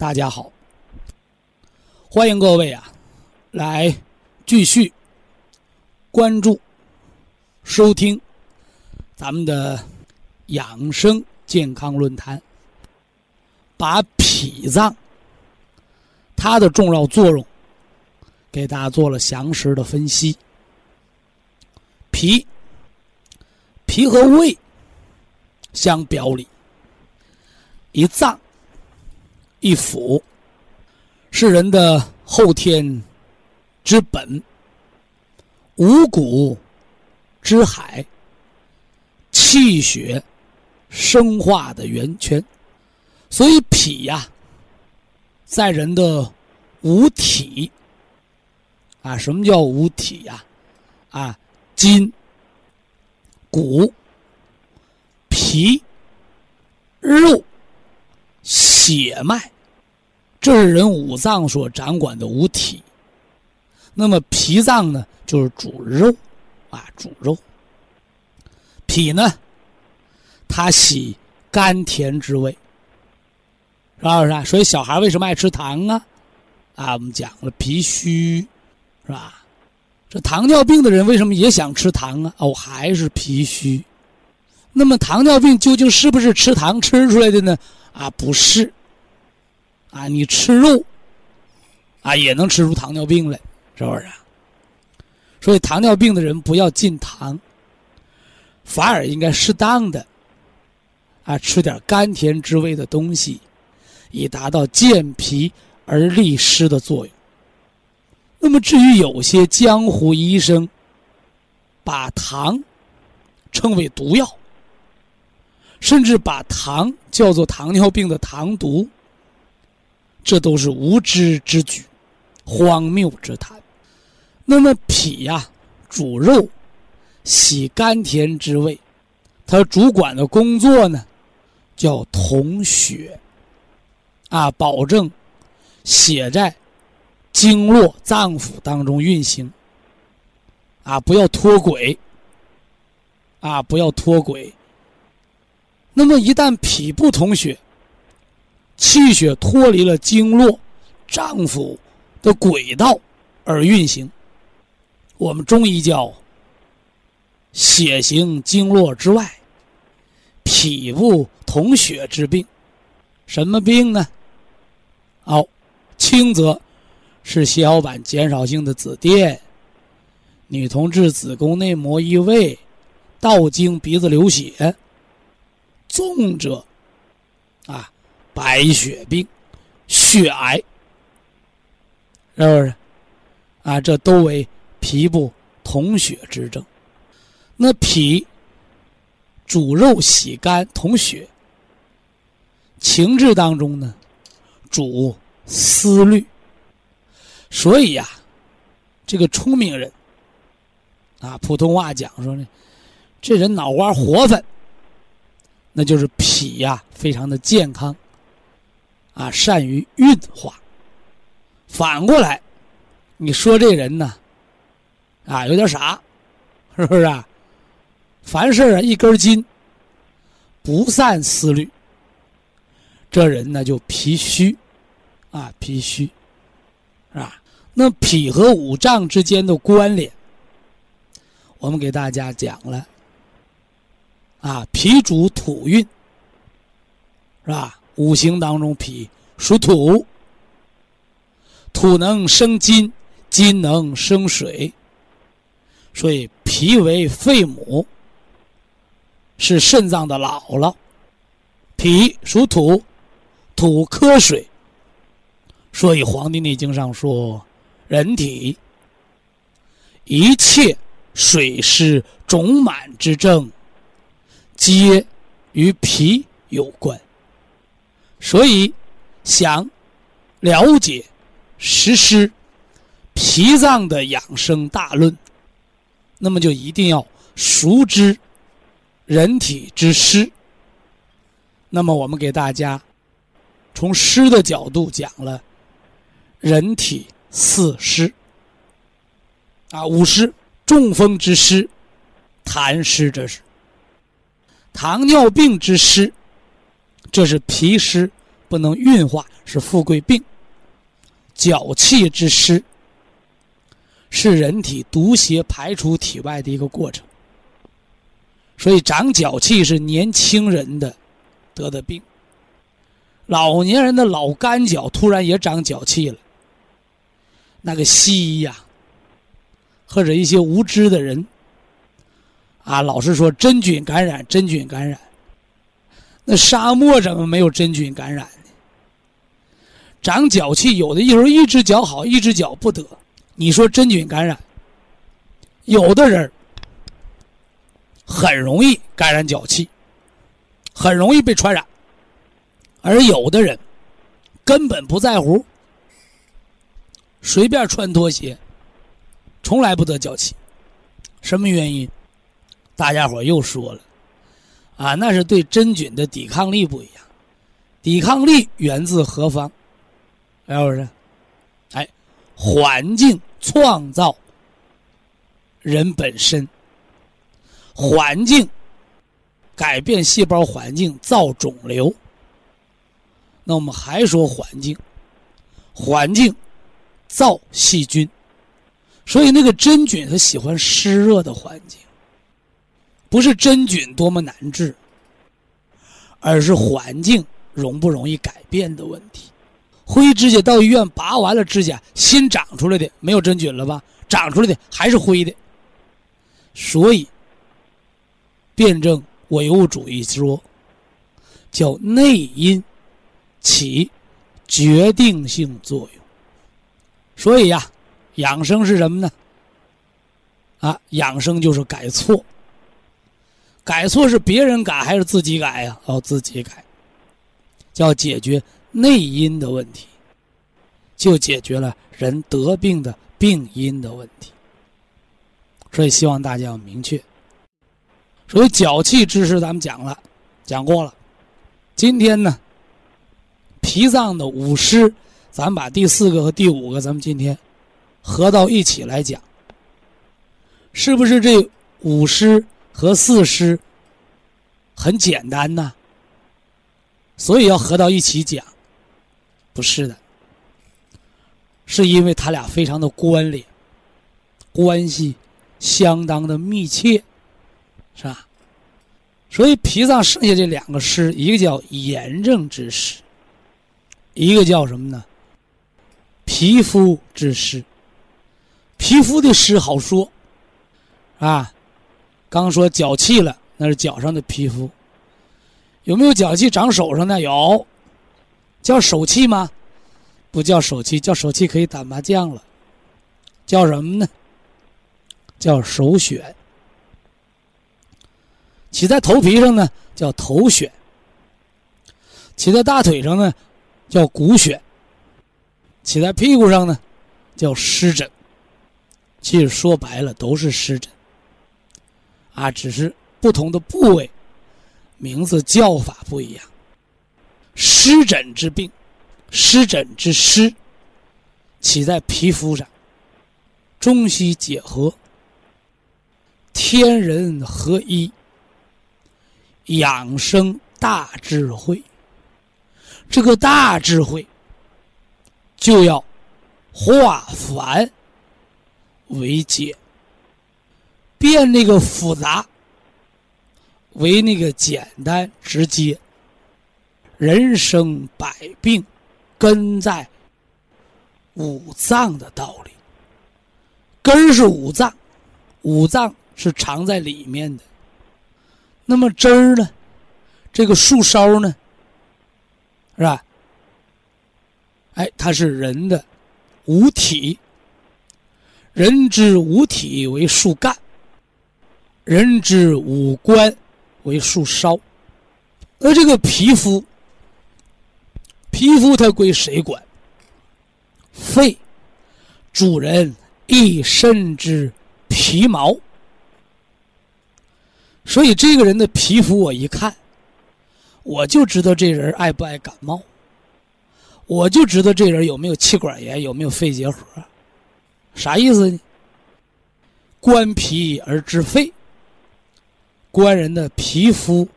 大家好，欢迎各位啊，来继续关注、收听咱们的养生健康论坛，把脾脏它的重要作用给大家做了详实的分析。脾，脾和胃相表里，一脏。一腑是人的后天之本，五谷之海，气血生化的源泉。所以脾呀，在人的五体啊，什么叫五体呀？啊，筋、骨、皮、肉。血脉，这是人五脏所掌管的五体。那么脾脏呢，就是主肉，啊，主肉。脾呢，它喜甘甜之味，是吧？是？所以小孩为什么爱吃糖啊？啊，我们讲了脾虚，是吧？这糖尿病的人为什么也想吃糖啊？哦，还是脾虚。那么糖尿病究竟是不是吃糖吃出来的呢？啊，不是，啊，你吃肉，啊，也能吃出糖尿病来，是不是？所以糖尿病的人不要禁糖，反而应该适当的，啊，吃点甘甜之味的东西，以达到健脾而利湿的作用。那么至于有些江湖医生，把糖称为毒药。甚至把糖叫做糖尿病的糖毒，这都是无知之举，荒谬之谈。那么脾呀，主肉，喜甘甜之味，它主管的工作呢，叫统血，啊，保证血在经络脏腑当中运行，啊，不要脱轨，啊，不要脱轨。那么一旦脾不统血，气血脱离了经络、脏腑的轨道而运行，我们中医叫血行经络之外，脾不统血之病，什么病呢？哦，轻则是血小板减少性的紫癜，女同志子宫内膜异位，倒经鼻子流血。重者，啊，白血病、血癌，是不是？啊，这都为脾不统血之症。那脾主肉、喜肝、统血，情志当中呢，主思虑。所以呀，这个聪明人，啊，普通话讲说呢，这人脑瓜活泛。那就是脾呀，非常的健康，啊，善于运化。反过来，你说这人呢，啊，有点傻，是不是啊？凡事啊一根筋，不善思虑，这人呢就脾虚，啊，脾虚，是吧？那脾和五脏之间的关联，我们给大家讲了。啊，脾主土运，是吧？五行当中，脾属土，土能生金，金能生水，所以脾为肺母，是肾脏的姥姥。脾属土，土克水，所以《黄帝内经》上说，人体一切水湿肿满之症，皆与脾有关。所以，想了解实施脾脏的养生大论，那么就一定要熟知人体之湿。那么，我们给大家从湿的角度讲了人体四湿啊，五湿：中风之湿、痰湿这是；糖尿病之湿，这是脾湿不能运化，是富贵病；脚气之湿，是人体毒邪排出体外的一个过程。所以，长脚气是年轻人的。得的病，老年人的老干脚突然也长脚气了。那个西医呀，或者一些无知的人，啊，老是说真菌感染，真菌感染。那沙漠怎么没有真菌感染呢？长脚气，有的时候一只脚好，一只脚不得。你说真菌感染，有的人很容易感染脚气。很容易被传染，而有的人根本不在乎，随便穿拖鞋，从来不得脚气。什么原因？大家伙又说了，啊，那是对真菌的抵抗力不一样。抵抗力源自何方？是不是？哎，环境创造人本身，环境。改变细胞环境造肿瘤，那我们还说环境，环境造细菌，所以那个真菌它喜欢湿热的环境，不是真菌多么难治，而是环境容不容易改变的问题。灰指甲到医院拔完了指甲，新长出来的没有真菌了吧？长出来的还是灰的，所以辩证。唯物主义说，叫内因起决定性作用。所以呀，养生是什么呢？啊，养生就是改错。改错是别人改还是自己改呀？哦，自己改，叫解决内因的问题，就解决了人得病的病因的问题。所以希望大家要明确。所以脚气知识咱们讲了，讲过了。今天呢，脾脏的五湿，咱把第四个和第五个，咱们今天合到一起来讲。是不是这五湿和四湿很简单呢？所以要合到一起讲？不是的，是因为它俩非常的关联，关系相当的密切。是吧？所以脾脏剩下这两个湿，一个叫炎症之湿，一个叫什么呢？皮肤之湿。皮肤的湿好说，啊，刚说脚气了，那是脚上的皮肤。有没有脚气长手上的？有，叫手气吗？不叫手气，叫手气可以打麻将了。叫什么呢？叫手癣。起在头皮上呢，叫头癣；起在大腿上呢，叫股癣；起在屁股上呢，叫湿疹。其实说白了都是湿疹，啊，只是不同的部位，名字叫法不一样。湿疹之病，湿疹之湿，起在皮肤上，中西结合，天人合一。养生大智慧，这个大智慧就要化繁为简，变那个复杂为那个简单直接。人生百病，根在五脏的道理。根是五脏，五脏是藏在里面的。那么汁儿呢？这个树梢呢？是吧？哎，它是人的五体。人之五体为树干，人之五官为树梢。而这个皮肤，皮肤它归谁管？肺，主人一身之皮毛。所以这个人的皮肤，我一看，我就知道这人爱不爱感冒，我就知道这人有没有气管炎，有没有肺结核。啥意思呢？观皮而知肺，官人的皮肤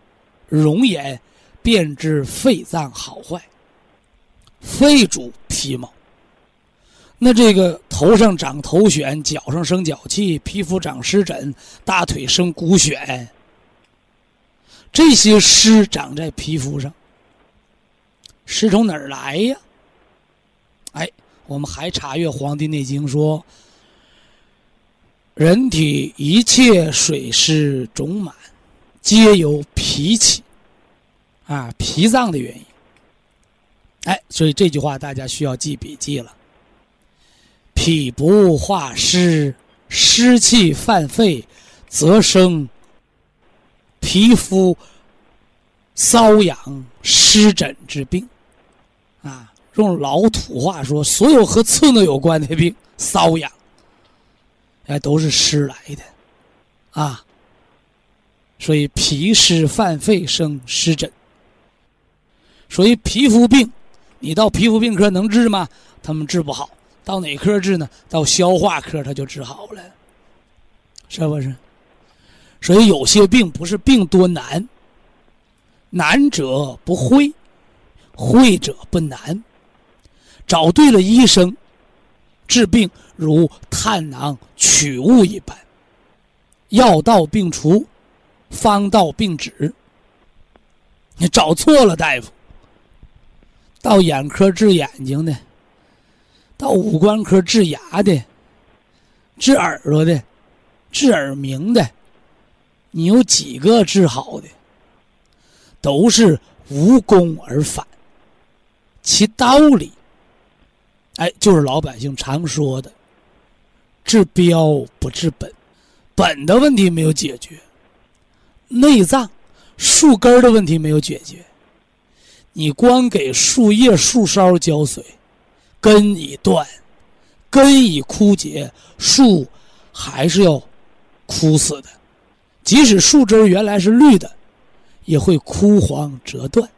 容颜，便知肺脏好坏。肺主皮毛，那这个头上长头癣，脚上生脚气，皮肤长湿疹，大腿生骨癣，这些湿长在皮肤上，湿从哪儿来呀？哎。我们还查阅《黄帝内经》说，人体一切水湿肿满，皆由脾气，啊，脾脏的原因。哎，所以这句话大家需要记笔记了。脾不化湿，湿气犯肺，则生皮肤瘙痒、湿疹之病，啊。用老土话说，所有和刺挠有关的病，瘙痒，哎，都是湿来的，啊，所以脾湿犯肺生湿疹。所以皮肤病，你到皮肤病科能治吗？他们治不好。到哪科治呢？到消化科他就治好了，是不是？所以有些病不是病多难，难者不会，会者不难。找对了医生，治病如探囊取物一般，药到病除，方到病止。你找错了大夫，到眼科治眼睛的，到五官科治牙的，治耳朵的，治耳鸣的，你有几个治好的？都是无功而返，其道理。哎，就是老百姓常说的“治标不治本”，本的问题没有解决，内脏、树根的问题没有解决，你光给树叶、树梢浇水，根已断，根已枯竭，树还是要枯死的。即使树枝原来是绿的，也会枯黄折断。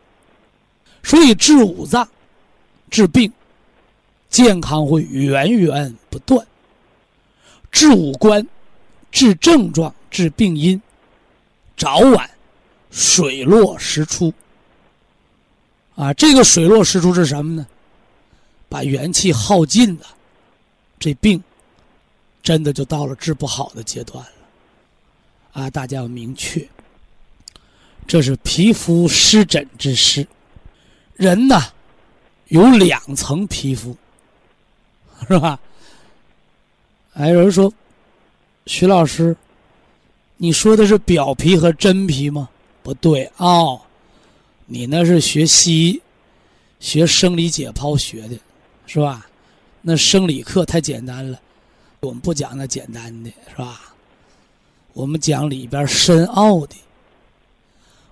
所以治五脏、治病。健康会源源不断，治五官、治症状、治病因，早晚水落石出。啊，这个水落石出是什么呢？把元气耗尽了，这病真的就到了治不好的阶段了。啊，大家要明确，这是皮肤湿疹之湿。人呢，有两层皮肤。是吧？还有人说，徐老师，你说的是表皮和真皮吗？不对啊，你那是学西医、学生理解剖学的，是吧？那生理课太简单了，我们不讲那简单的，是吧？我们讲里边深奥的。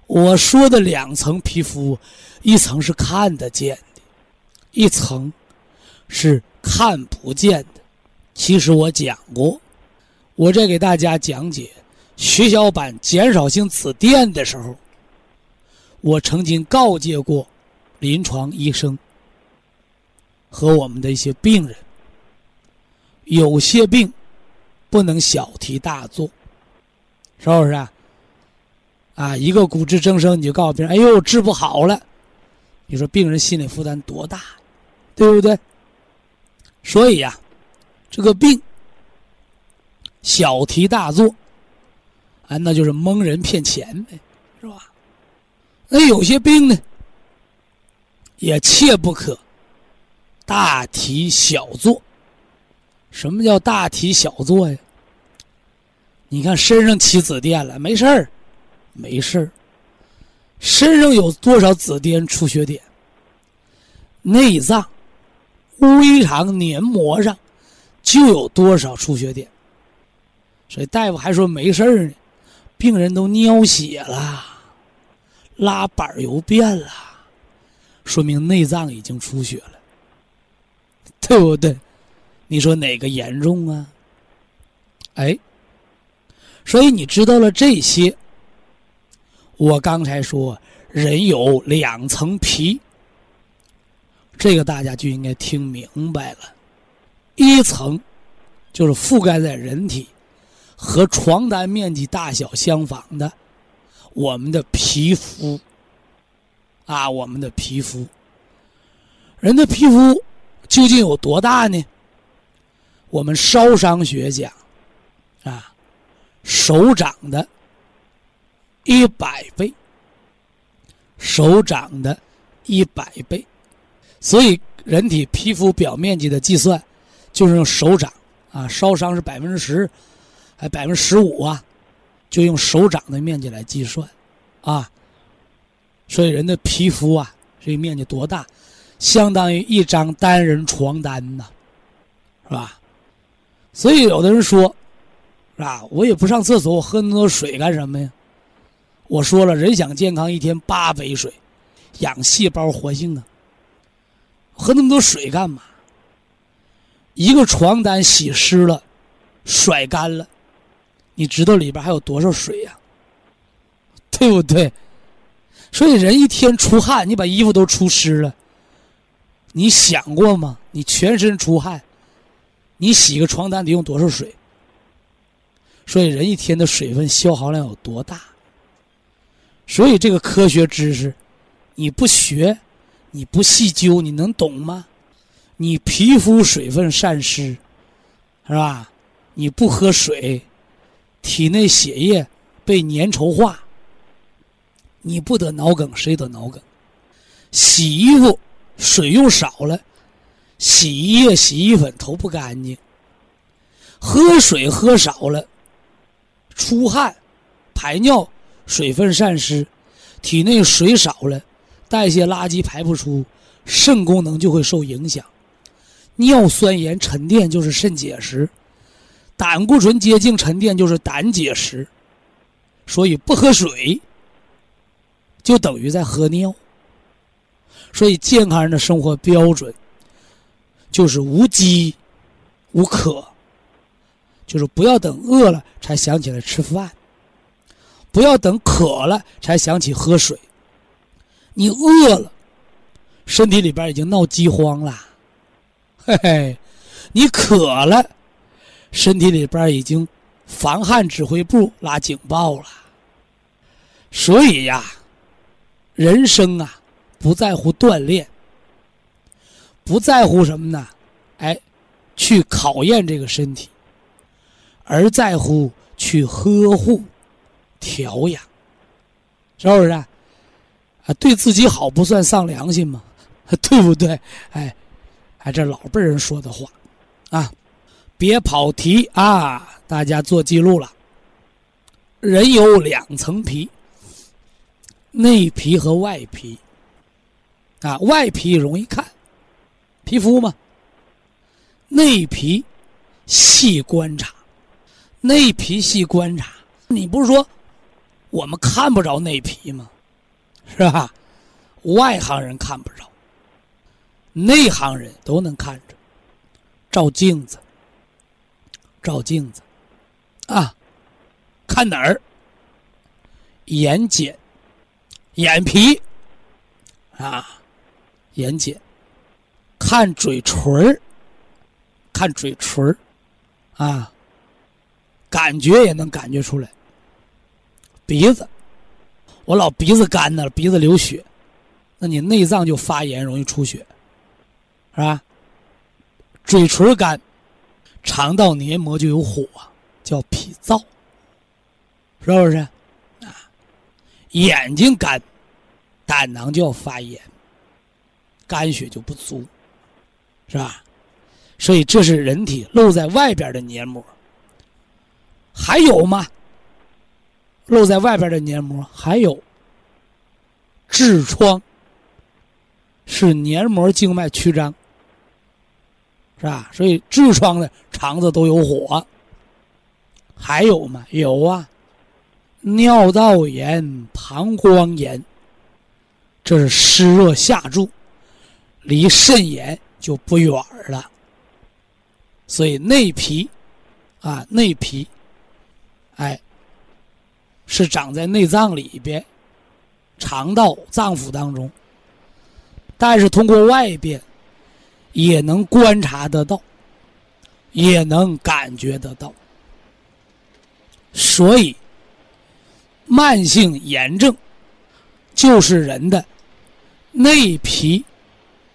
我说的两层皮肤，一层是看得见的，一层是。看不见的，其实我讲过。我在给大家讲解血小板减少性紫癜的时候，我曾经告诫过临床医生和我们的一些病人：有些病不能小题大做，是不是啊？啊，一个骨质增生，你就告诉别人：“哎呦，治不好了。”你说病人心理负担多大，对不对？所以呀，这个病小题大做，啊，那就是蒙人骗钱呗，是吧？那有些病呢，也切不可大题小做。什么叫大题小做呀？你看身上起紫癜了，没事儿，没事儿。身上有多少紫癜出血点？内脏、微肠黏膜上就有多少出血点。所以大夫还说没事儿呢，病人都尿血了，拉板又变了，说明内脏已经出血了，对不对？你说哪个严重啊？哎，所以你知道了这些，我刚才说人有两层皮，这个大家就应该听明白了。一层就是覆盖在人体和床单面积大小相仿的我们的皮肤。啊，我们的皮肤，人的皮肤究竟有多大呢？我们烧伤学讲，啊，手掌的一百倍，手掌的一百倍，所以人体皮肤表面积的计算，就是用手掌啊，烧伤是百分之十，还百分之十五啊，就用手掌的面积来计算，啊，所以人的皮肤啊，这面积多大，相当于一张单人床单呢，是吧？所以有的人说，啊，我也不上厕所，我喝那么多水干什么呀？我说了，人想健康，一天八杯水，养细胞活性啊。喝那么多水干嘛？一个床单洗湿了，甩干了，你知道里边还有多少水呀？对不对？所以人一天出汗，你把衣服都出湿了，你想过吗？你全身出汗。你洗个床单得用多少水？所以人一天的水分消耗量有多大？所以这个科学知识，你不学，你不细究，你能懂吗？你皮肤水分散失，是吧？你不喝水，体内血液被粘稠化，你不得脑梗，谁得脑梗？洗衣服水用少了。洗衣液、洗衣粉投不干净，喝水喝少了，出汗、排尿，水分散失，体内水少了，代谢垃圾排不出，肾功能就会受影响。尿酸盐沉淀就是肾结石，胆固醇结晶沉淀就是胆结石。所以不喝水，就等于在喝尿。所以健康人的生活标准。就是无饥无渴，就是不要等饿了才想起来吃饭，不要等渴了才想起喝水。你饿了，身体里边已经闹饥荒了，嘿 嘿，你渴了，身体里边已经防汗指挥部拉警报了。所以呀，人生啊，不在乎锻炼。不在乎什么呢？哎，去考验这个身体，而在乎去呵护、调养，是不是？啊，对自己好不算丧良心吗？对不对？哎，哎，这老辈人说的话，啊，别跑题啊！大家做记录了。人有两层皮，内皮和外皮。啊，外皮容易看。皮肤嘛，内皮细观察，内皮细观察。你不是说我们看不着内皮吗？是吧？外行人看不着，内行人都能看着。照镜子，照镜子，啊，看哪儿？眼睑、眼皮，啊，眼睑。看嘴唇儿，看嘴唇儿，啊，感觉也能感觉出来。鼻子，我老鼻子干的，鼻子流血，那你内脏就发炎，容易出血，是吧？嘴唇干，肠道黏膜就有火，叫脾燥，是不是？啊，眼睛干，胆囊就要发炎，肝血就不足。是吧？所以这是人体露在外边的黏膜。还有吗？露在外边的黏膜还有痔疮，是黏膜静脉曲张，是吧？所以痔疮的肠子都有火。还有吗？有啊，尿道炎、膀胱炎，这是湿热下注，离肾炎就不远了。所以内皮，啊，内皮，哎，是长在内脏里边，肠道、脏腑当中，但是通过外边也能观察得到，也能感觉得到。所以，慢性炎症就是人的内皮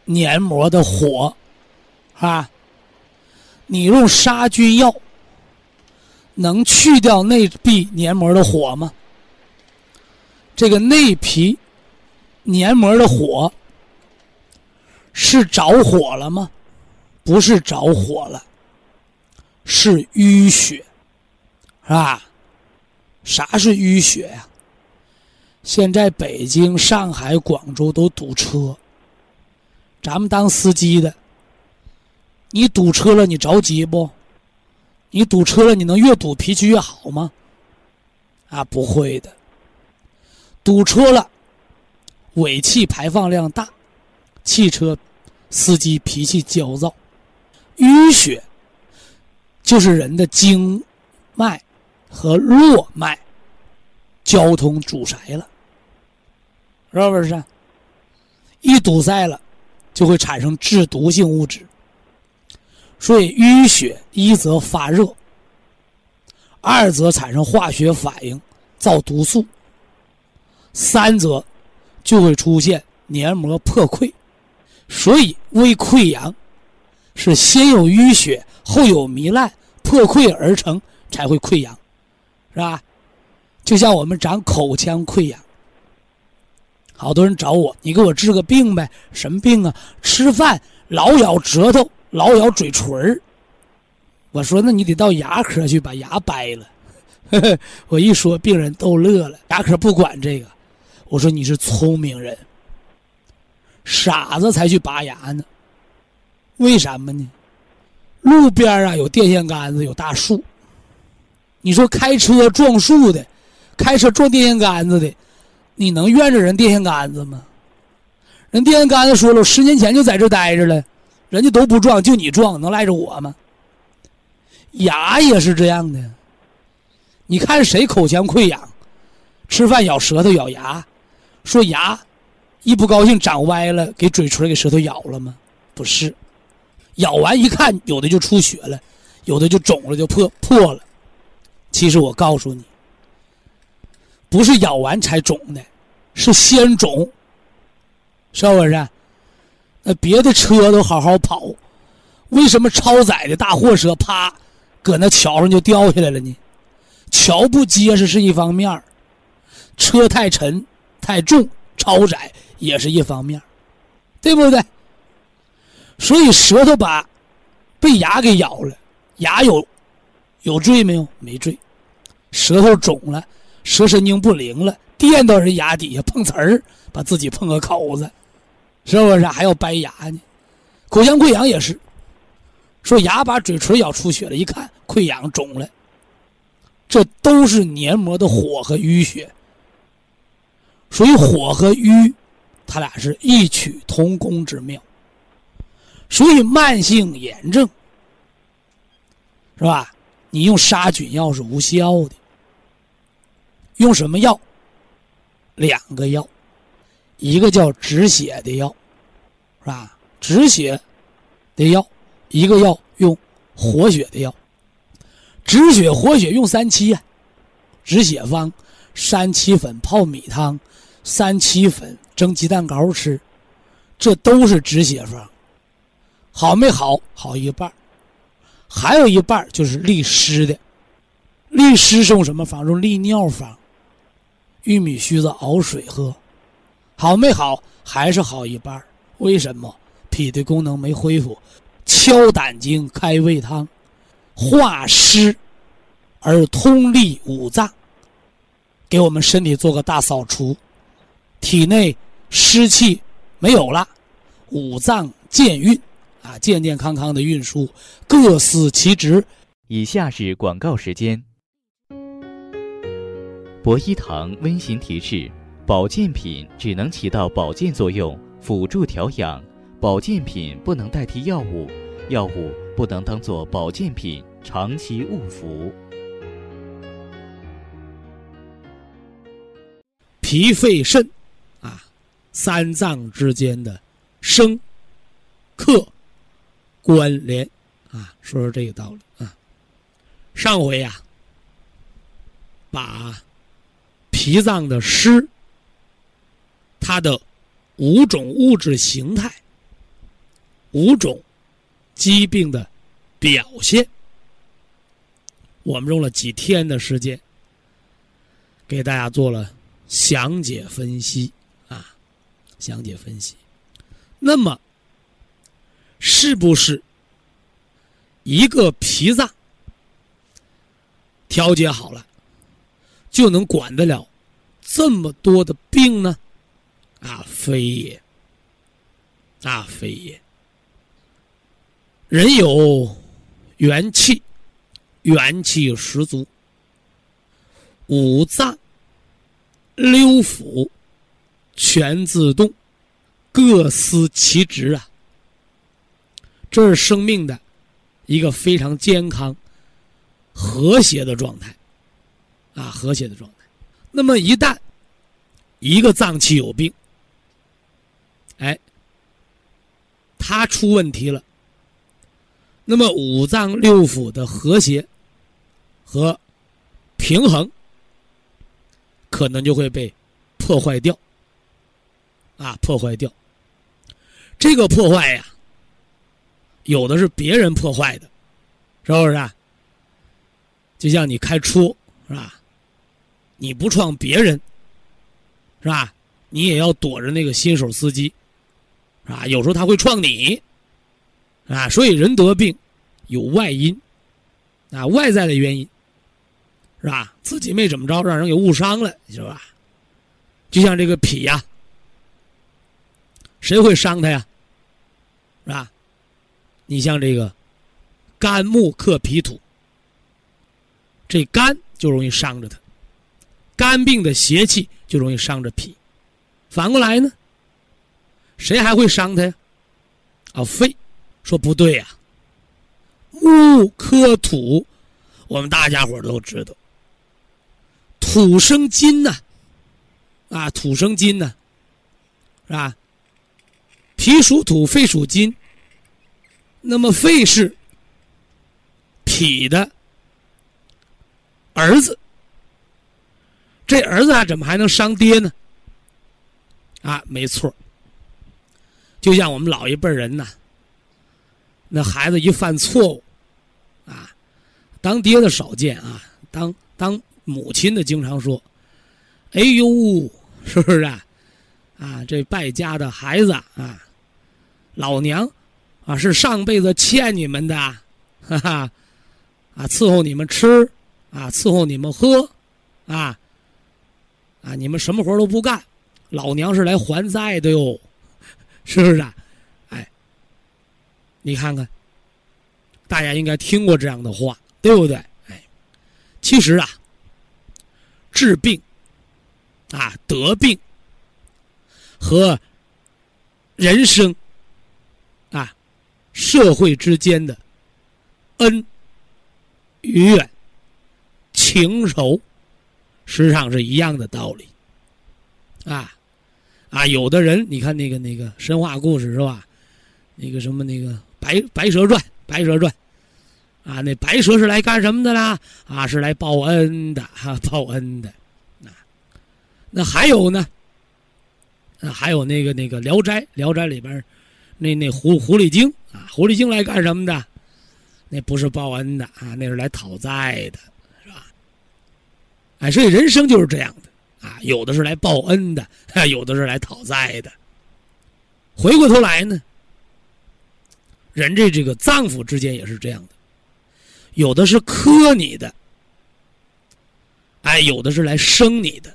黏膜的火，啊。你用杀菌药能去掉内壁黏膜的火吗？这个内皮黏膜的火是着火了吗？不是着火了，是淤血，是吧？啥是淤血呀？现在北京、上海、广州都堵车，咱们当司机的。你堵车了，你着急不？你堵车了，你能越堵脾气越好吗？啊，不会的。堵车了，尾气排放量大，汽车司机脾气焦躁，淤血就是人的经脉和络脉交通阻塞了，是不是？一堵塞了，就会产生致毒性物质。所以淤血一则发热，二则产生化学反应造毒素，三则就会出现黏膜破溃。所以胃溃疡是先有淤血后有糜烂破溃而成才会溃疡，是吧？就像我们长口腔溃疡，好多人找我，你给我治个病呗？什么病啊？吃饭老咬舌头。老咬嘴唇儿，我说那你得到牙科去把牙掰了。我一说，病人都乐了。牙科不管这个，我说你是聪明人，傻子才去拔牙呢。为什么呢？路边啊有电线杆子，有大树。你说开车撞树的，开车撞电线杆子的，你能怨着人电线杆子吗？人电线杆子说了，十年前就在这待着了。人家都不撞，就你撞，能赖着我吗？牙也是这样的。你看谁口腔溃疡，吃饭咬舌头咬牙，说牙一不高兴长歪了，给嘴唇给舌头咬了吗？不是，咬完一看，有的就出血了，有的就肿了，就破破了。其实我告诉你，不是咬完才肿的，是先肿，是不是？那别的车都好好跑，为什么超载的大货车啪，搁那桥上就掉下来了呢？桥不结实是一方面车太沉太重超载也是一方面对不对？所以舌头把被牙给咬了，牙有有罪没有？没罪。舌头肿了，舌神经不灵了，垫到人牙底下碰瓷儿，把自己碰个口子。是不是还要掰牙呢？口腔溃疡也是，说牙把嘴唇咬出血了，一看溃疡肿了，这都是黏膜的火和淤血。所以火和瘀，它俩是异曲同工之妙。所以慢性炎症，是吧？你用杀菌药是无效的，用什么药？两个药。一个叫止血的药，是吧？止血的药，一个药用活血的药。止血活血用三七呀，止血方：三七粉泡米汤，三七粉蒸鸡蛋糕吃，这都是止血方。好没好？好一半还有一半就是利湿的。利湿是用什么方？用利尿方，玉米须子熬水喝。好没好，还是好一半为什么？脾的功能没恢复，敲胆经、开胃汤，化湿而通利五脏，给我们身体做个大扫除，体内湿气没有了，五脏健运啊，健健康康的运输，各司其职。以下是广告时间。博一堂温馨提示：保健品只能起到保健作用，辅助调养；保健品不能代替药物，药物不能当做保健品长期误服。脾、肺、肾，啊，三脏之间的生、克、关联，啊，说说这个道理啊。上回呀，把。脾脏的湿，它的五种物质形态、五种疾病的表现，我们用了几天的时间，给大家做了详解分析，详解分析。那么，是不是一个脾脏调节好了？就能管得了这么多的病呢？啊，非也！啊，非也！人有元气，元气十足，五脏六腑全自动，各司其职啊！这是生命的一个非常健康、和谐的状态。啊，和谐的状态。那么一旦一个脏器有病，哎，它出问题了，那么五脏六腑的和谐和平衡可能就会被破坏掉。啊，破坏掉。这个破坏呀，有的是别人破坏的，是不是？啊？就像你开车，是吧？你不撞别人，是吧？你也要躲着那个新手司机，是吧？有时候他会撞你，啊，所以人得病有外因，啊，外在的原因，是吧？自己没怎么着，让人给误伤了，是吧？就像这个脾呀，谁会伤他呀？是吧？你像这个肝木克脾土，这肝就容易伤着他。肝病的邪气就容易伤着脾，反过来呢，谁还会伤他呀？啊，肺，说不对呀。木克土，我们大家伙都知道，土生金呐，啊，土生金呐，是吧？脾属土，肺属金，那么肺是脾的儿子。这儿子啊，怎么还能伤爹呢？啊，没错就像我们老一辈人呐，那孩子一犯错误，啊，当爹的少见啊，当当母亲的经常说：“哎呦，是不是啊？啊，这败家的孩子啊，老娘啊是上辈子欠你们的，哈哈，啊，伺候你们吃，啊，伺候你们喝，啊。”啊！你们什么活都不干，老娘是来还债的哟，是不是啊？哎，你看看，大家应该听过这样的话，对不对？哎，其实啊，治病啊，得病和人生，社会之间的恩怨情仇。实际上是一样的道理，啊，啊，有的人你看那个那个神话故事是吧？那个什么那个白白蛇传，白蛇传，啊，那白蛇是来干什么的啦？啊，是来报恩的哈，报恩的，啊，那还有呢？啊，还有那个那个《聊斋》，《聊斋》里边那那狐狐狸精啊，狐狸精来干什么的？那不是报恩的啊，那是来讨债的。是吧哎，所以人生就是这样的啊，有的是来报恩的，有的是来讨债的。回过头来呢，人这这个脏腑之间也是这样的，有的是克你的，哎，有的是来生你的，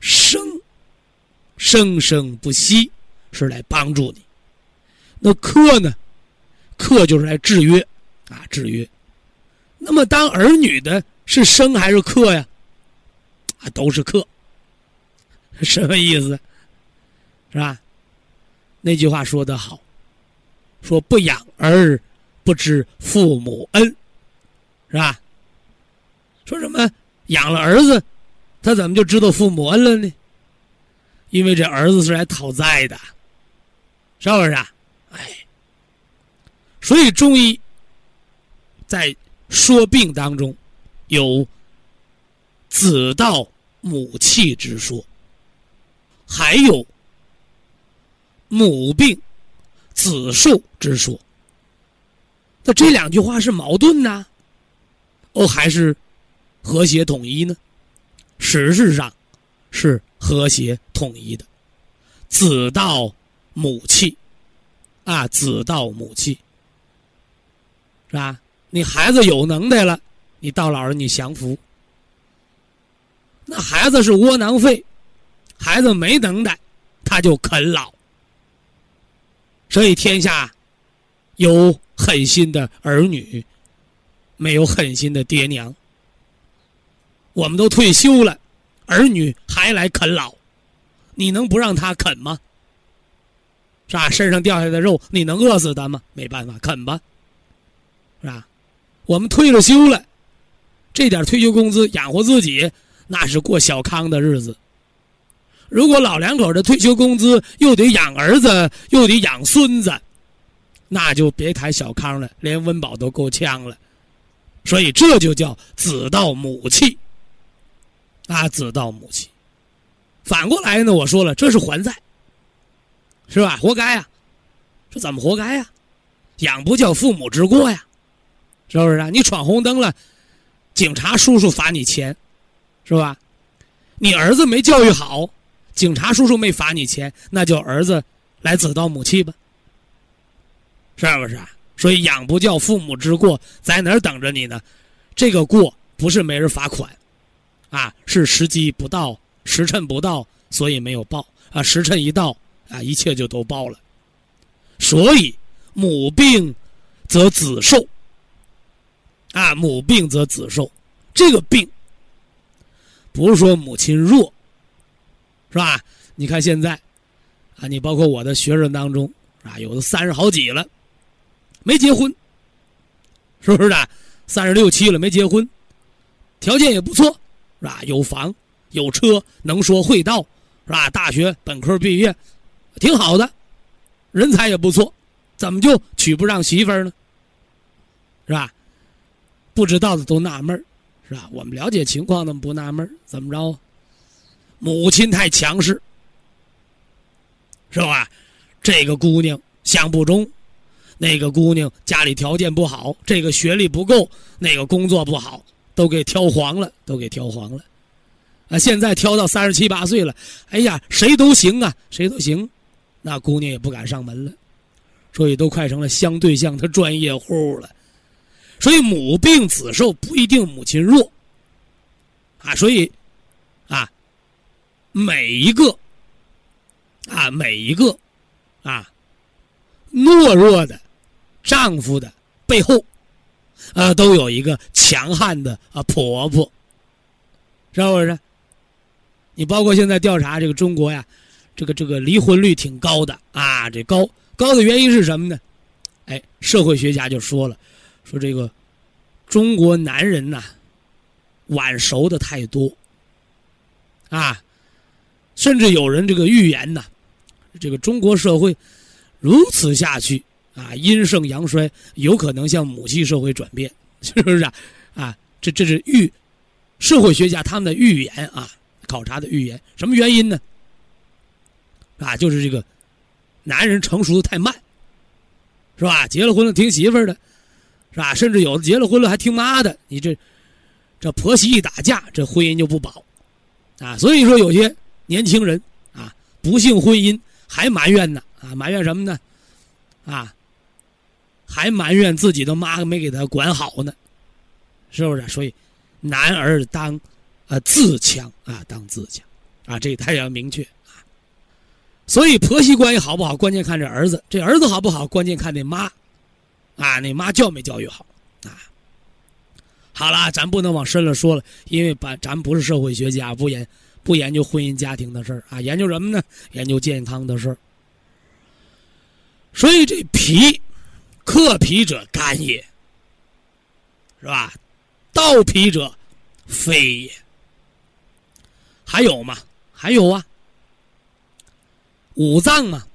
生，生生不息是来帮助你，那克呢？克就是来制约，啊，制约。那么当儿女的是生还是克呀？啊，都是克。什么意思？是吧？那句话说得好。说不养儿，不知父母恩，是吧？说什么养了儿子，他怎么就知道父母恩了呢？因为这儿子是来讨债的，是不是？啊？所以中医在说病当中有子道母气之说，还有母病。子受之说，那这两句话是矛盾呢，哦，还是和谐统一呢？实质上是和谐统一的。子道母气，啊，子道母气，是吧？你孩子有能耐了，你到老了你享福；那孩子是窝囊废，孩子没能耐，他就啃老。所以天下有狠心的儿女，没有狠心的爹娘。我们都退休了，儿女还来啃老，你能不让他啃吗？是吧？身上掉下的肉，你能饿死他吗？没办法，啃吧，是吧？我们退了休了，这点退休工资养活自己，那是过小康的日子。如果老两口的退休工资又得养儿子，又得养孙子，那就别谈小康了，连温饱都够呛了。所以这就叫子到母气，啊，子到母气。反过来呢，我说了，这是还债，是吧？活该呀！这怎么活该呀？养不教，父母之过呀，是不是啊？你闯红灯了，警察叔叔罚你钱，是吧？你儿子没教育好。警察叔叔没罚你钱，那就儿子来子盗母气吧，是不是啊？所以养不教，父母之过，在哪儿等着你呢？这个过不是没人罚款，啊，是时机不到，时辰不到，所以没有报啊。时辰一到啊，一切就都报了。所以母病则子寿，啊，母病则子受，这个病不是说母亲弱。是吧？你看现在，啊，你包括我的学生当中，啊，有的三十好几了，没结婚，是不是的？三十六七了没结婚，条件也不错，是吧？有房有车，能说会道，是吧？大学本科毕业，挺好的，人才也不错，怎么就娶不上媳妇呢？是吧？不知道的都纳闷是吧？我们了解情况，怎么不纳闷怎么着？母亲太强势，是吧？这个姑娘相不中，那个姑娘家里条件不好，这个学历不够，那个工作不好，都给挑黄了，都给挑黄了。啊，现在挑到三十七八岁了，哎呀，谁都行啊，谁都行，那姑娘也不敢上门了，所以都快成了相对象的专业户了。所以母病子受不一定母亲弱，啊，所以啊。每一个，啊，每一个，啊，懦弱的丈夫的背后，啊，都有一个强悍的啊婆婆，是不是？你包括现在调查这个中国呀，这个这个离婚率挺高的啊，这高高的原因是什么呢？哎，社会学家就说了，说这个中国男人呐，晚熟的太多，啊。甚至有人这个预言呐，这个中国社会如此下去啊，阴盛阳衰，有可能向母系社会转变，是不是啊？啊，这这是预社会学家他们的预言啊，考察的预言。什么原因呢？啊，就是这个男人成熟的太慢，是吧？结了婚了听媳妇儿的，是吧？甚至有的结了婚了还听妈的，你这这婆媳一打架，这婚姻就不保啊。所以说有些。年轻人啊，不幸婚姻还埋怨呢啊，埋怨什么呢？啊，还埋怨自己的妈没给他管好呢，是不是？所以，男儿当，呃，自强啊，当自强，啊，这他也要明确啊。所以婆媳关系好不好，关键看这儿子；这儿子好不好，关键看那妈，啊，你妈教没教育好啊。好了，咱不能往深了说了，因为把咱不是社会学家，不研不研究婚姻家庭的事儿啊，研究什么呢？研究健康的事儿。所以这脾。克脾者肝也，是吧？盗脾者肺也。还有吗？还有啊。五脏嘛，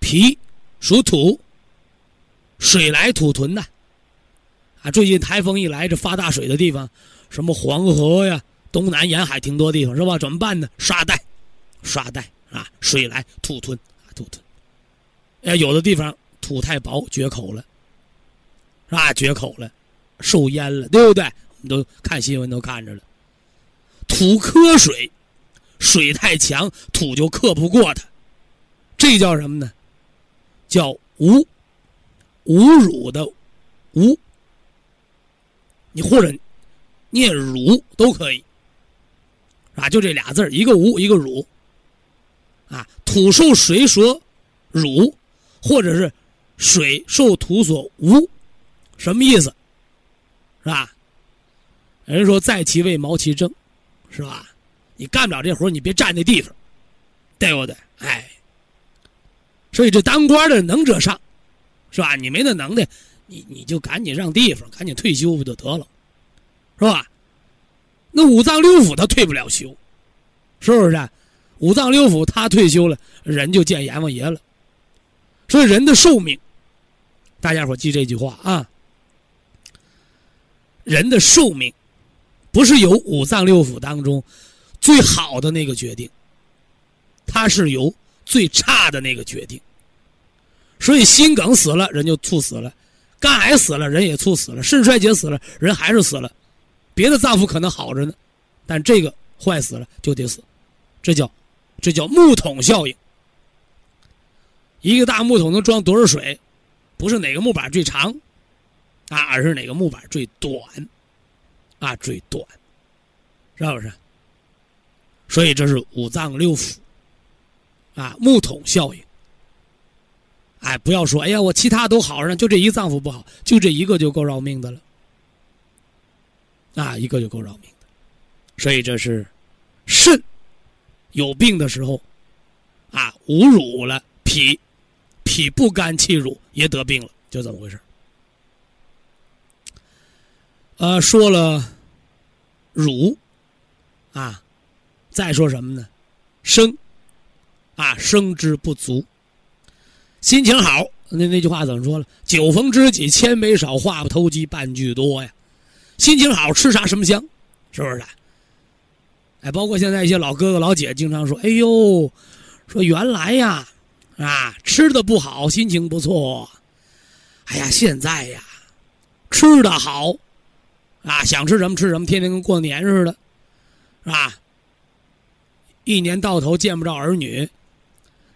脾属土，水来土屯呐。啊，最近台风一来，这发大水的地方，什么黄河呀、东南沿海挺多地方，是吧？怎么办呢？沙袋，沙袋啊，水来土屯，土屯。哎，有的地方。土太薄，决口了，是吧？决口了，受淹了，对不对？我们都看新闻都看着了。土克水，水太强，土就克不过它。这叫什么呢？叫无，侮辱的侮。你或者念辱都可以，啊，就这俩字一个侮，一个辱。啊，土受水所辱，或者是。水受土所污，什么意思？是吧？人说在其位谋其政，是吧？你干不了这活你别占那地方，对不对？哎，所以这当官的能者上，是吧？你没那能耐，你你就赶紧让地方，赶紧退休不就得了，是吧？那五脏六腑他退不了休，是不是？五脏六腑他退休了，人就见阎王爷了。所以人的寿命。大家伙记这句话啊！人的寿命不是由五脏六腑当中最好的那个决定，它是由最差的那个决定。所以心梗死了，人就猝死了；肝癌死了，人也猝死了；肾衰竭死了，人还是死了。别的脏腑可能好着呢，但这个坏死了就得死，这叫这叫木桶效应。一个大木桶能装多少水？不是哪个木板最长，啊，而是哪个木板最短，啊，最短，是不是？所以这是五脏六腑，啊，木桶效应。哎，不要说，哎呀，我其他都好着呢，就这一脏腑不好，就这一个就够要命的了，啊，一个就够要命的。所以这是肾有病的时候，啊，侮辱了脾。脾不甘气辱也得病了，就这么回事呃，说了乳啊，再说什么呢？生啊，生之不足。心情好，那那句话怎么说了？酒逢知己千杯少，话不投机半句多呀。心情好，吃啥什么香，是不是？哎，包括现在一些老哥哥老姐经常说：“哎呦，说原来呀。”啊，吃的不好，心情不错。哎呀，现在呀，吃的好，啊，想吃什么吃什么，天天跟过年似的，是吧？一年到头见不着儿女，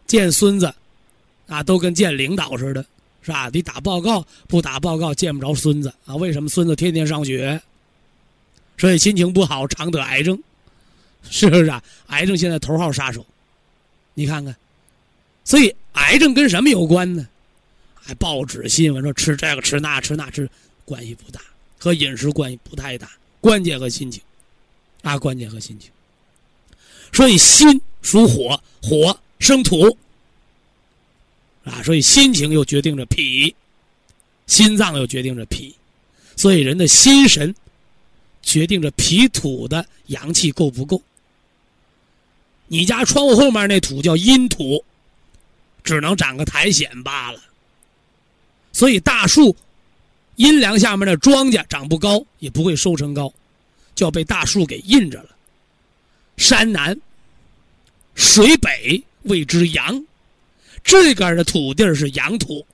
见孙子，啊，都跟见领导似的，是吧？得打报告，不打报告见不着孙子啊？为什么孙子天天上学？所以心情不好，常得癌症，是不是啊？癌症现在头号杀手，你看看。所以，癌症跟什么有关呢？还报纸新闻说吃这个吃那吃那吃，关系不大，和饮食关系不太大，关键和心情，啊，关键和心情。所以心属火，火生土，啊，所以心情又决定着脾，心脏又决定着脾，所以人的心神决定着脾土的阳气够不够。你家窗户后面那土叫阴土。只能长个苔藓罢了。所以大树阴凉下面的庄稼长不高，也不会收成高，就要被大树给印着了。山南水北谓之阳，这边的土地是阳土。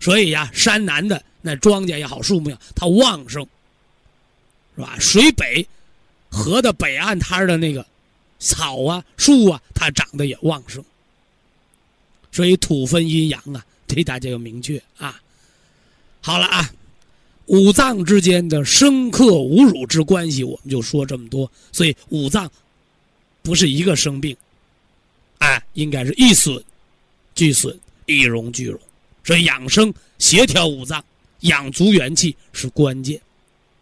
所以呀，山南的那庄稼也好，树木也好，它旺盛，是吧？水北河的北岸滩的那个草啊、树啊，它长得也旺盛。所以土分阴阳啊，这大家要明确啊。好了啊，五脏之间的生克侮辱之关系，我们就说这么多。所以五脏不是一个生病，哎，应该是一损俱损，一荣俱荣。所以养生协调五脏，养足元气是关键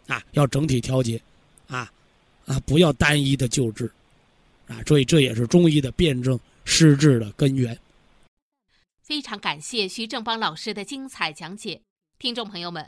啊，要整体调节啊啊，不要单一的救治啊。所以这也是中医的辨证施治的根源。非常感谢徐正邦老师的精彩讲解，听众朋友们，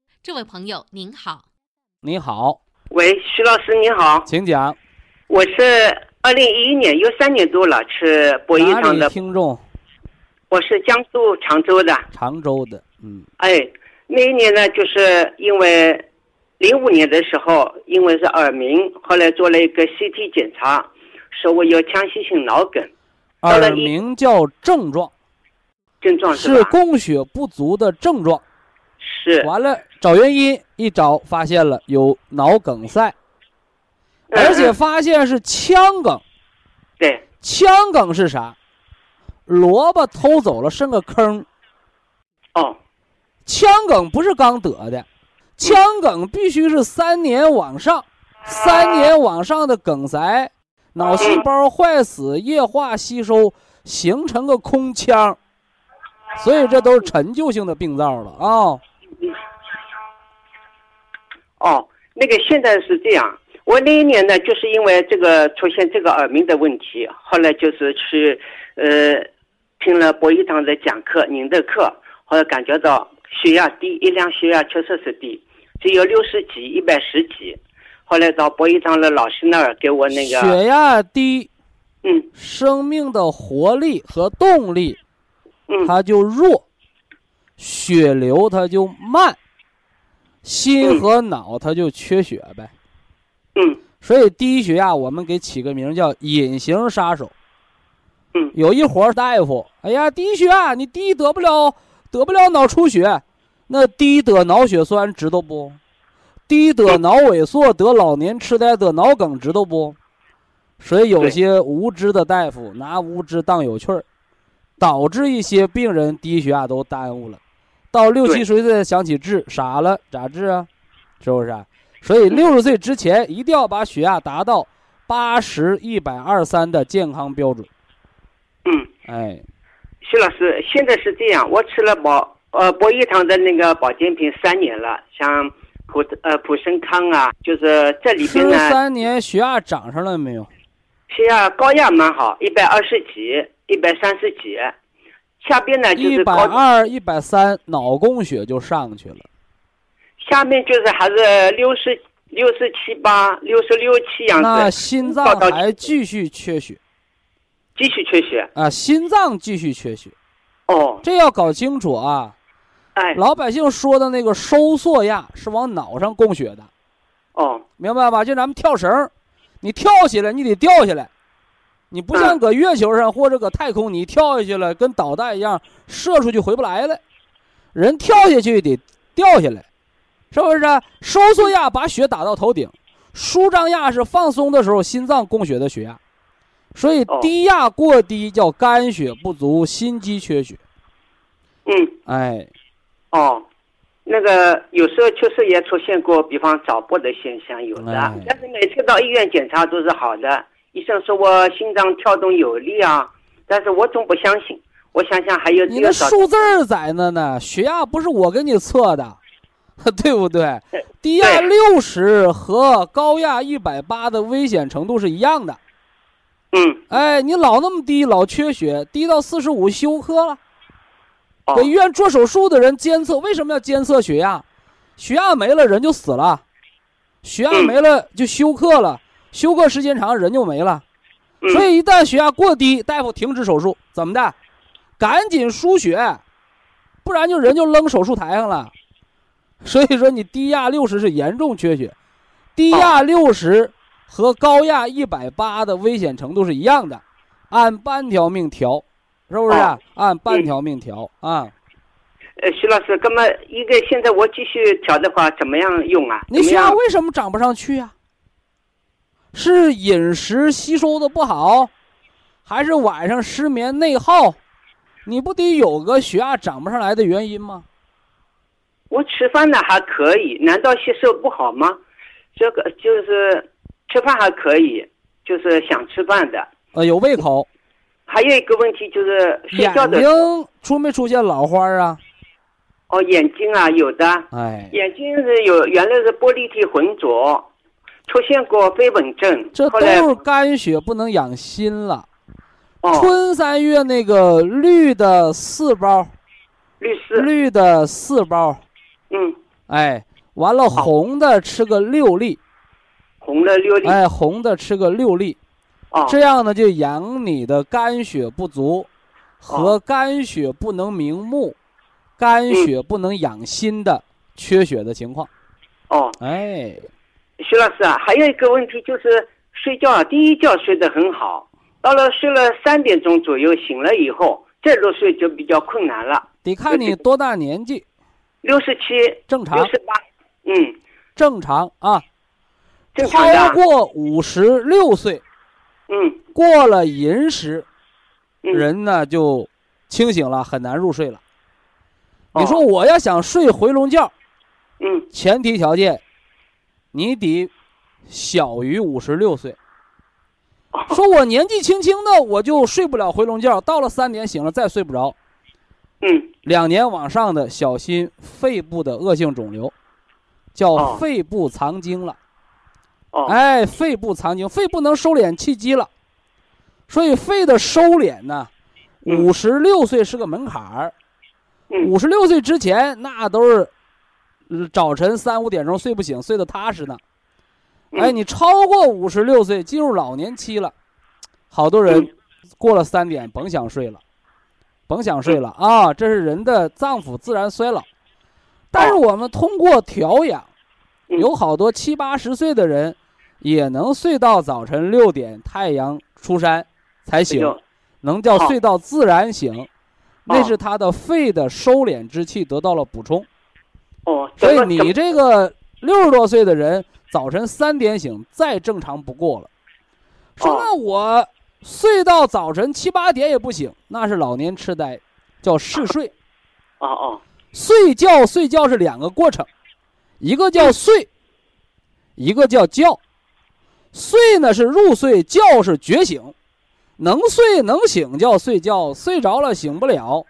这位朋友您好，你好，喂，徐老师您好，请讲。我是二零一一年有三年多了吃博医堂的。听众，我是江苏常州的，常州的，嗯，哎，那一年呢，就是因为零五年的时候，因为是耳鸣，后来做了一个 CT 检查，说我有腔隙性脑梗，耳鸣叫症状。症状是供血不足的症状，是完了找原因一找发现了有脑梗塞，而且发现是腔梗。对，腔梗是啥？萝卜偷走了剩个坑。哦，腔梗不是刚得的，腔梗必须是三年往上，三年往上的梗塞，脑细胞坏死、液化吸收，形成个空腔。所以这都是陈旧性的病灶了啊！哦，那个现在是这样，我那一年呢，就是因为这个出现这个耳鸣的问题，后来就是去呃听了博一堂的讲课，您的课，后来感觉到血压低，一量血压确实是低，只有六十几、一百十几，后来到博一堂的老师那儿给我那个血压低，嗯，生命的活力和动力。嗯。它就弱，血流它就慢，心和脑它就缺血呗。嗯，所以低血压我们给起个名叫隐形杀手。嗯，有一伙大夫，哎呀，低血压你低得不了，得不了脑出血，那低得脑血栓知道不？低得脑萎缩，得老年痴呆，得脑梗知道不？所以有些无知的大夫拿无知当有趣儿。导致一些病人低血压都耽误了，到六七十岁想起治，傻了咋治啊？是不是？所以六十岁之前一定要把血压达到八十一百二三的健康标准。嗯，哎，徐老师，现在是这样，我吃了保呃博益堂的那个保健品三年了，像普呃普生康啊，就是这里边呢。三年血压涨上了没有？血压高压蛮好，一百二十几。一百三十几，下边呢就是一百二、一百三，脑供血就上去了。下面就是还是六十六十七八、六十六七样子。那心脏还继续缺血，继续缺血啊！心脏继续缺血。哦，这要搞清楚啊！哎，老百姓说的那个收缩压是往脑上供血的。哦，明白吧？就咱们跳绳，你跳起来，你得掉下来。你不像搁月球上或者搁太空，你跳下去了，跟导弹一样射出去回不来了。人跳下去得掉下来，是不是？收缩压把血打到头顶，舒张压是放松的时候心脏供血的血压。所以低压过低叫肝血不足，心肌缺血。嗯，哎，哦，那个有时候确实也出现过，比方早搏的现象有的，但是每次到医院检查都是好的。医生说我心脏跳动有力啊，但是我总不相信。我想想还有你的数字在那呢，血压不是我给你测的，对不对？低压六十和高压一百八的危险程度是一样的。嗯。哎，你老那么低，老缺血，低到四十五休克了。给医院做手术的人监测，为什么要监测血压？血压没了，人就死了；血压没了，就休克了。休克时间长，人就没了，所以一旦血压过低，大夫停止手术，怎么的？赶紧输血，不然就人就扔手术台上了。所以说，你低压六十是严重缺血，低压六十和高压一百八的危险程度是一样的，按半条命调，是不是？哦按半条命调啊。呃，徐老师，那么一个现在我继续调的话，怎么样用啊？你血压？为什么涨不上去呀、是饮食吸收的不好，还是晚上失眠内耗？你不得有个血压涨不上来的原因吗？我吃饭呢还可以，难道吸收不好吗？这个就是吃饭还可以，就是想吃饭的。呃，有胃口，还有一个问题就是睡眼觉的眼睛出没出现老花啊？哦，眼睛啊有的，哎，眼睛是有原来是玻璃体浑浊，出现过飞蚊症，这都是肝血不能养心了。哦。春三月那个绿的四包，绿四，绿的四包，嗯，哎，完了红的吃个六粒，红的六粒，哎，红的吃个六粒，哦。这样呢就养你的肝血不足和哦肝血不能明目、肝嗯。血不能养心的缺血的情况。哦，哎，徐老师啊，还有一个问题就是睡觉啊，第一觉睡得很好，到了睡了三点钟左右醒了以后，再入睡就比较困难了。得看你多大年纪，六十七、正常。六十八，嗯，正常啊。超过五十六岁，嗯。过了寅时，嗯，人呢就清醒了，很难入睡了。哦。你说我要想睡回笼觉，嗯。前提条件，你得小于五十六岁。哦说我年纪轻轻的我就睡不了回笼觉，到了三点醒了再睡不着，嗯两年往上的小心肺部的恶性肿瘤，叫哦肺部藏精了。哦哎，肺部藏精，肺不能收敛气机了，所以肺的收敛呢，嗯五十六岁是个门槛儿。嗯五十六岁之前，那都是呃早晨三五点钟睡不醒，睡得踏实呢。嗯哎，你超过五十六岁，进入老年期了，好多人嗯过了三点甭想睡了，甭想睡了啊！这是人的脏腑自然衰老。但是我们通过调养，嗯有好多七八十岁的人也能睡到早晨六点，太阳出山才醒，能叫睡到自然醒，那是他的肺的收敛之气得到了补充。哦，所以你这个六十多岁的人，早晨三点醒，再正常不过了。说哦那我睡到早晨七八点也不醒，那是老年痴呆，叫嗜睡。哦哦睡觉睡觉是两个过程，一个叫 睡，一个叫觉。睡呢是入睡，觉是觉醒，能睡能醒叫睡觉，睡着了醒不了，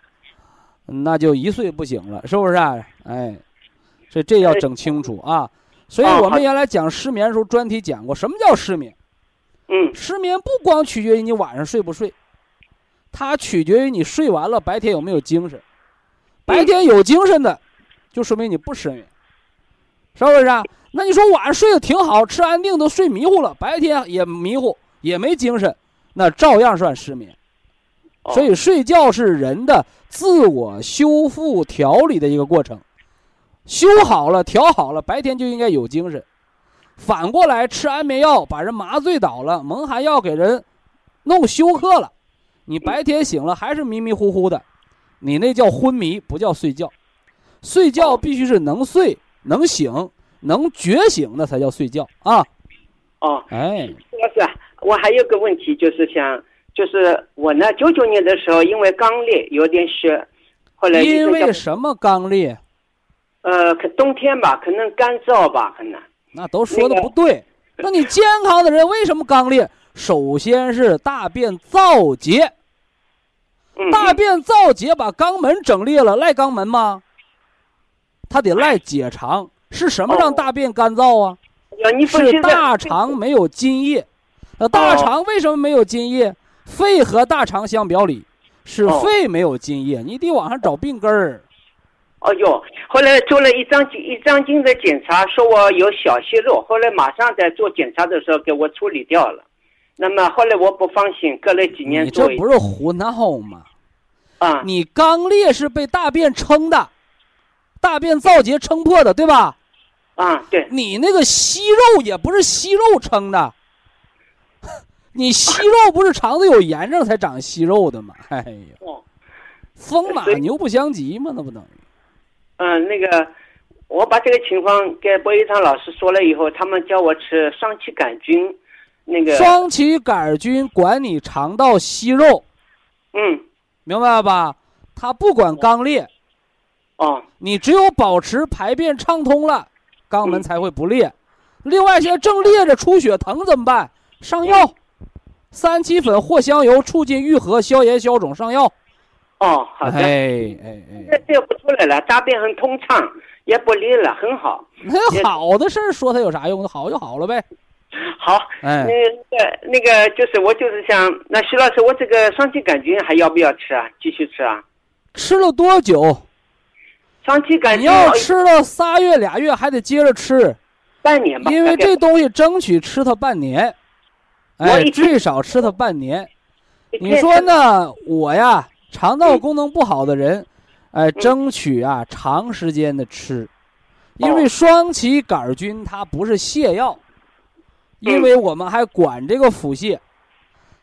那就一睡不醒了，是不是啊？哎，所以这要整清楚啊。所以我们原来讲失眠的时候专题讲过，什么叫失眠？嗯失眠不光取决于你晚上睡不睡，它取决于你睡完了白天有没有精神。白天有精神的，就说明你不失眠，是不是啊？那你说晚上睡得挺好，吃安定都睡迷糊了，白天也迷糊，也没精神，那照样算失眠。哦所以睡觉是人的自我修复调理的一个过程，修好了、调好了，白天就应该有精神。反过来吃安眠药把人麻醉倒了，蒙汗药给人弄休克了，你白天醒了还是迷迷糊糊的，你那叫昏迷，不叫睡觉。睡觉必须是能睡、能醒、能觉醒，那才叫睡觉啊！哦，哎，老师啊，我还有个问题，就是想，就是我呢，九九年的时候因为肛裂有点血，后来因为什么肛裂？呃，可冬天吧，可能干燥吧，可能。那都说的不对。那你健康的人为什么肛裂？首先是大便燥结，嗯，大便燥结把肛门整裂了，赖肛门吗？他得赖结肠。是什么让大便干燥啊？是大肠没有津液。那大肠为什么没有津液？肺和大肠相表里，是哦肺没有津液，你得往上找病根儿。哦哟，后来做了一张一张筋的检查，说我有小息肉，后来马上在做检查的时候给我处理掉了。那么后来我不放心，隔了几年你这不是胡闹吗？啊你肛裂是被大便撑的，大便造结撑破的，对吧？啊，对，你那个息肉也不是息肉撑的，你息肉不是肠子有炎症才长息肉的吗？哎呀，哦，风马牛不相及嘛，那不等于？嗯，那个，我把这个情况跟博一堂老师说了以后，他们叫我吃双歧杆菌，那个，双歧杆菌管你肠道息肉，嗯，明白了吧？它不管肛裂，哦，你只有保持排便畅通了，肛门嗯才会不裂。另外，现在正裂着出血疼怎么办？上药，三七粉、藿香油促进愈合、消炎消肿，上药。哦，好的，哎哎这哎，这不出来了，大便很通畅，也不裂了，很好，那好的事儿说它有啥用？好就好了呗。好，哎，那个那个就是我就是想，那徐老师，我这个双歧杆菌还要不要吃啊？继续吃啊？吃了多久？双歧杆你菌要吃了仨月俩月，还得接着吃，半年吧，因为这东西争取吃它半年。哎，最少吃它半年。你？说呢？我呀，肠道嗯功能不好的人，哎，争取啊长时间的吃，因为哦双歧杆菌它不是泻药，因嗯为我们还管这个腹泻，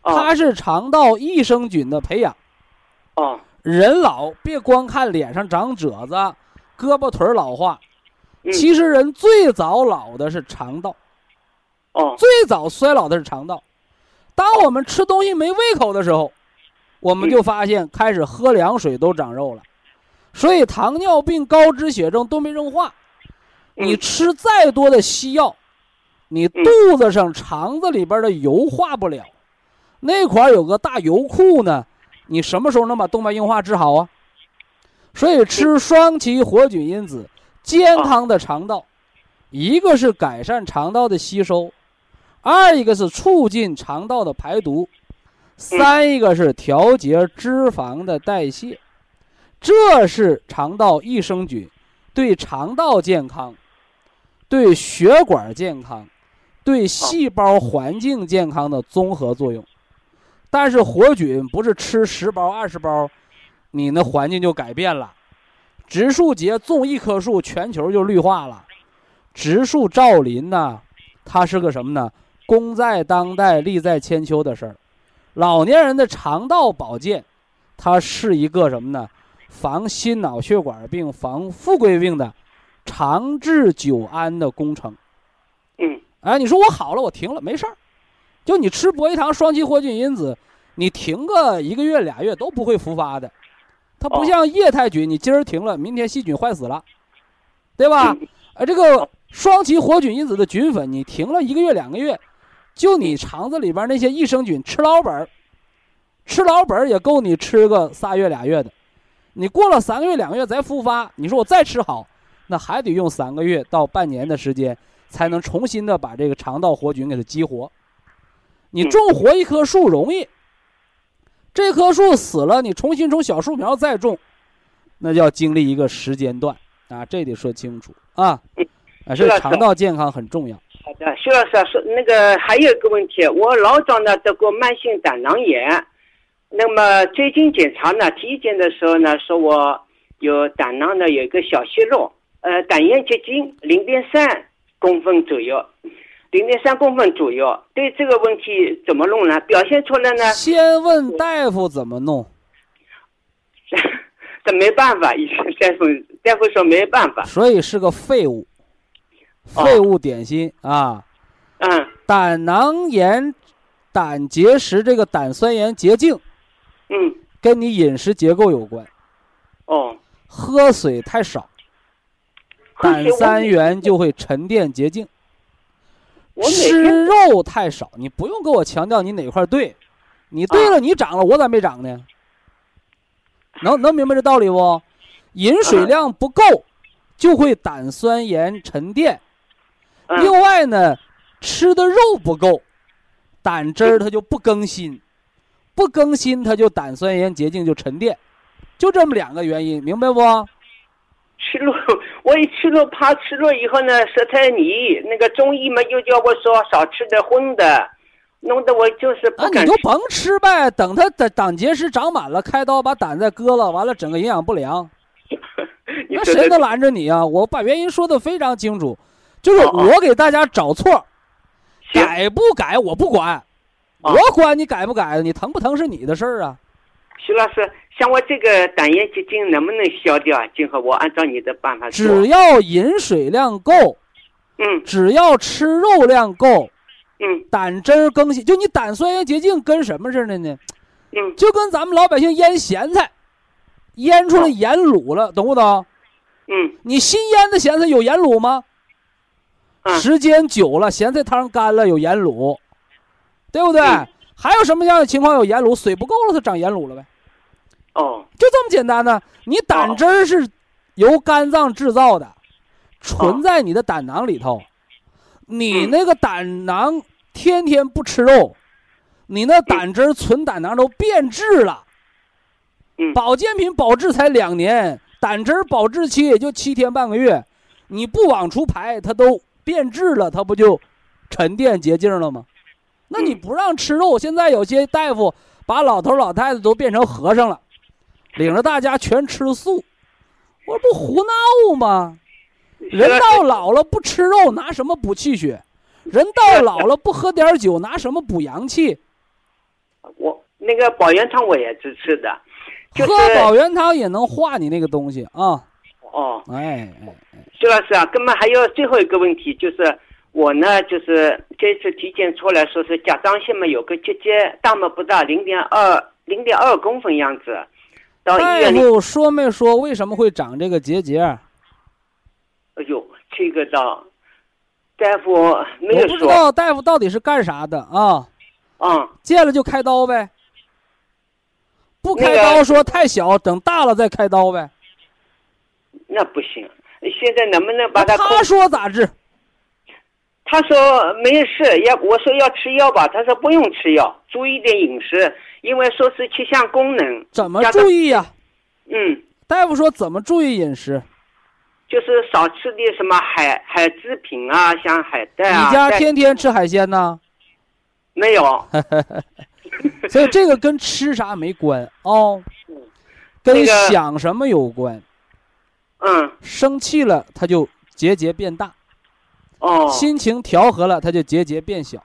哦它是肠道益生菌的培养。啊，人老别光看脸上长褶子，胳膊腿儿老化，嗯。其实人最早老的是肠道，哦，最早衰老的是肠道。当我们吃东西没胃口的时候，我们就发现开始喝凉水都长肉了，所以糖尿病、高脂血症都没硬化。你嗯吃再多的西药，你肚子上、肠子里边的油化不了，那块儿有个大油库呢，你什么时候能把动脉硬化治好啊？所以吃双歧活菌因子，健康的肠道，一个是改善肠道的吸收，二一个是促进肠道的排毒，三一个是调节脂肪的代谢，这是肠道益生菌对肠道健康、对血管健康、对细胞环境健康的综合作用。但是活菌不是吃十包二十包，你那环境就改变了。植树节种一棵树，全球就绿化了。植树造林呐，它是个什么呢？功在当代，利在千秋的事儿。老年人的肠道保健，它是一个什么呢？防心脑血管病、防富贵病的长治久安的工程。嗯哎，你说我好了，我停了，没事儿。就你吃博一堂双歧活菌因子，你停个一个月俩月都不会复发的。它不哦像液态菌，你今儿停了，明天细菌坏死了，对吧？嗯呃，这个双歧活菌因子的菌粉，你停了一个月两个月，就你肠子里边那些益生菌吃老本儿，吃老本儿也够你吃个仨月俩月的。你过了三个月两个月再复发，你说我再吃好，那还得用三个月到半年的时间，才能重新的把这个肠道活菌给它激活。你嗯种活一棵树容易，这棵树死了，你重新从小树苗再种，那就要经历一个时间段啊，这得说清楚啊。啊，这是肠道健康很重要。好的，徐老师啊，说那个还有一个问题，我老早呢得过慢性胆囊炎，那么最近检查呢，体检的时候呢，说我有胆囊呢有一个小息肉，呃，胆盐结晶零点三公分左右，零点三公分左右。对这个问题怎么弄呢？表现出来呢，先问大夫怎么弄，这没办法，医生大夫大夫说没办法，所以是个废物，哦废物点心啊。嗯胆囊炎、胆结石这个胆酸盐结晶嗯跟你饮食结构有关，哦，喝水太少，胆三元就会沉淀结晶。我吃肉太少，你不用跟我强调你哪块儿对，你对了，你长了，我咋没长呢？能能明白这道理不？饮水量不够，就会胆酸盐沉淀。嗯另外呢，吃的肉不够，胆汁儿它就不更新，不更新它就胆酸盐结晶就沉淀，就这么两个原因，明白不？吃肉，我一吃肉怕吃肉以后呢，舌苔泥。那个中医嘛又叫我说少吃点荤的，弄得我就是啊，不敢吃。你就甭吃呗，等它的胆结石长满了，开刀把胆再割了，完了整个营养不良，那谁能拦着你啊？我把原因说的非常清楚，就是我给大家找错，行改不改我不管，哦我管你改不改，你疼不疼是你的事儿啊。徐老师，像我这个胆炎结晶能不能消掉啊？今后我按照你的办法做。只要饮水量够，嗯只要吃肉量够，嗯胆汁儿更新，就你胆酸盐结晶跟什么似的呢？嗯就跟咱们老百姓腌咸菜，腌出来盐卤了，懂不懂？嗯你新腌的咸菜有盐卤吗？嗯时间久了，咸菜汤干了有盐卤，对不对？嗯还有什么样的情况有盐卤？水不够了，它长盐卤了呗，哦就这么简单呢。你胆汁儿是由肝脏制造的，存在你的胆囊里头。你嗯那个胆囊天天不吃肉，你那胆汁儿存胆囊都变质了。嗯保健品保质才两年，胆汁儿保质期也就七天半个月，你不往出排，它都变质了，它不就沉淀结晶了吗？那你嗯不让吃肉，现在有些大夫把老头老太太都变成和尚了，领着大家全吃素，我不胡闹吗？人到老了不吃肉，拿什么补气血？人到老了不喝点酒，拿什么补阳气？我那个保元汤我也支持的，就是喝保元汤也能化你那个东西啊！哦，哎哎，徐老师啊，哥们还有最后一个问题，就是我呢，就是这次体检出来说是甲状腺嘛有个结节，大嘛不大，零点二零点二公分样子，到医大院里，夫说没说为什么会长这个结节？哎呦，这个倒大夫没我不知道大夫到底是干啥的啊？嗯，见了就开刀呗，不开刀说太小，等大了再开刀呗。那不行，现在能不能把那它他说咋治？他说没事，要我说要吃药吧，他说不用吃药，注意点饮食，因为说是气象功能。怎么注意呀、嗯，大夫说怎么注意饮食？就是少吃点什么海海制品啊，像海带啊。你家天天吃海鲜呢？没有？所以这个跟吃啥没关哦，跟想什么有关。嗯，生气了，它就结节变大；哦，心情调和了，它就结节变小。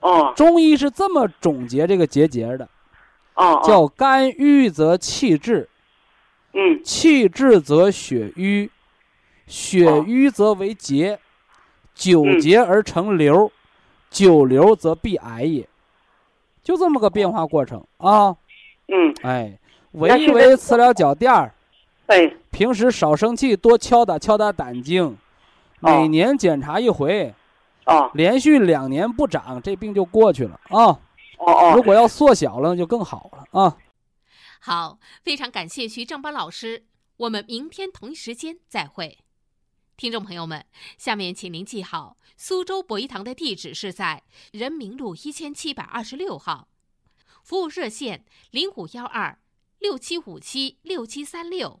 哦。中医是这么总结这个结节的，哦，叫肝郁则气滞，嗯。气滞则血瘀，血哦瘀则为结，久嗯结而成瘤，久瘤则必癌也。就这么个变化过程。啊！嗯，哎，围一那现在围，呲了脚垫儿，哎，平时少生气，多敲打敲打胆经，每哦年检查一回，哦。连续两年不长，这病就过去了。啊！哦哦，如果要缩小了，就更好了啊！好，非常感谢徐正邦老师，我们明天同一时间再会。听众朋友们，下面请您记好，苏州博一堂的地址是在人民路一千七百二十六号，服务热线零五幺二六七五七六七三六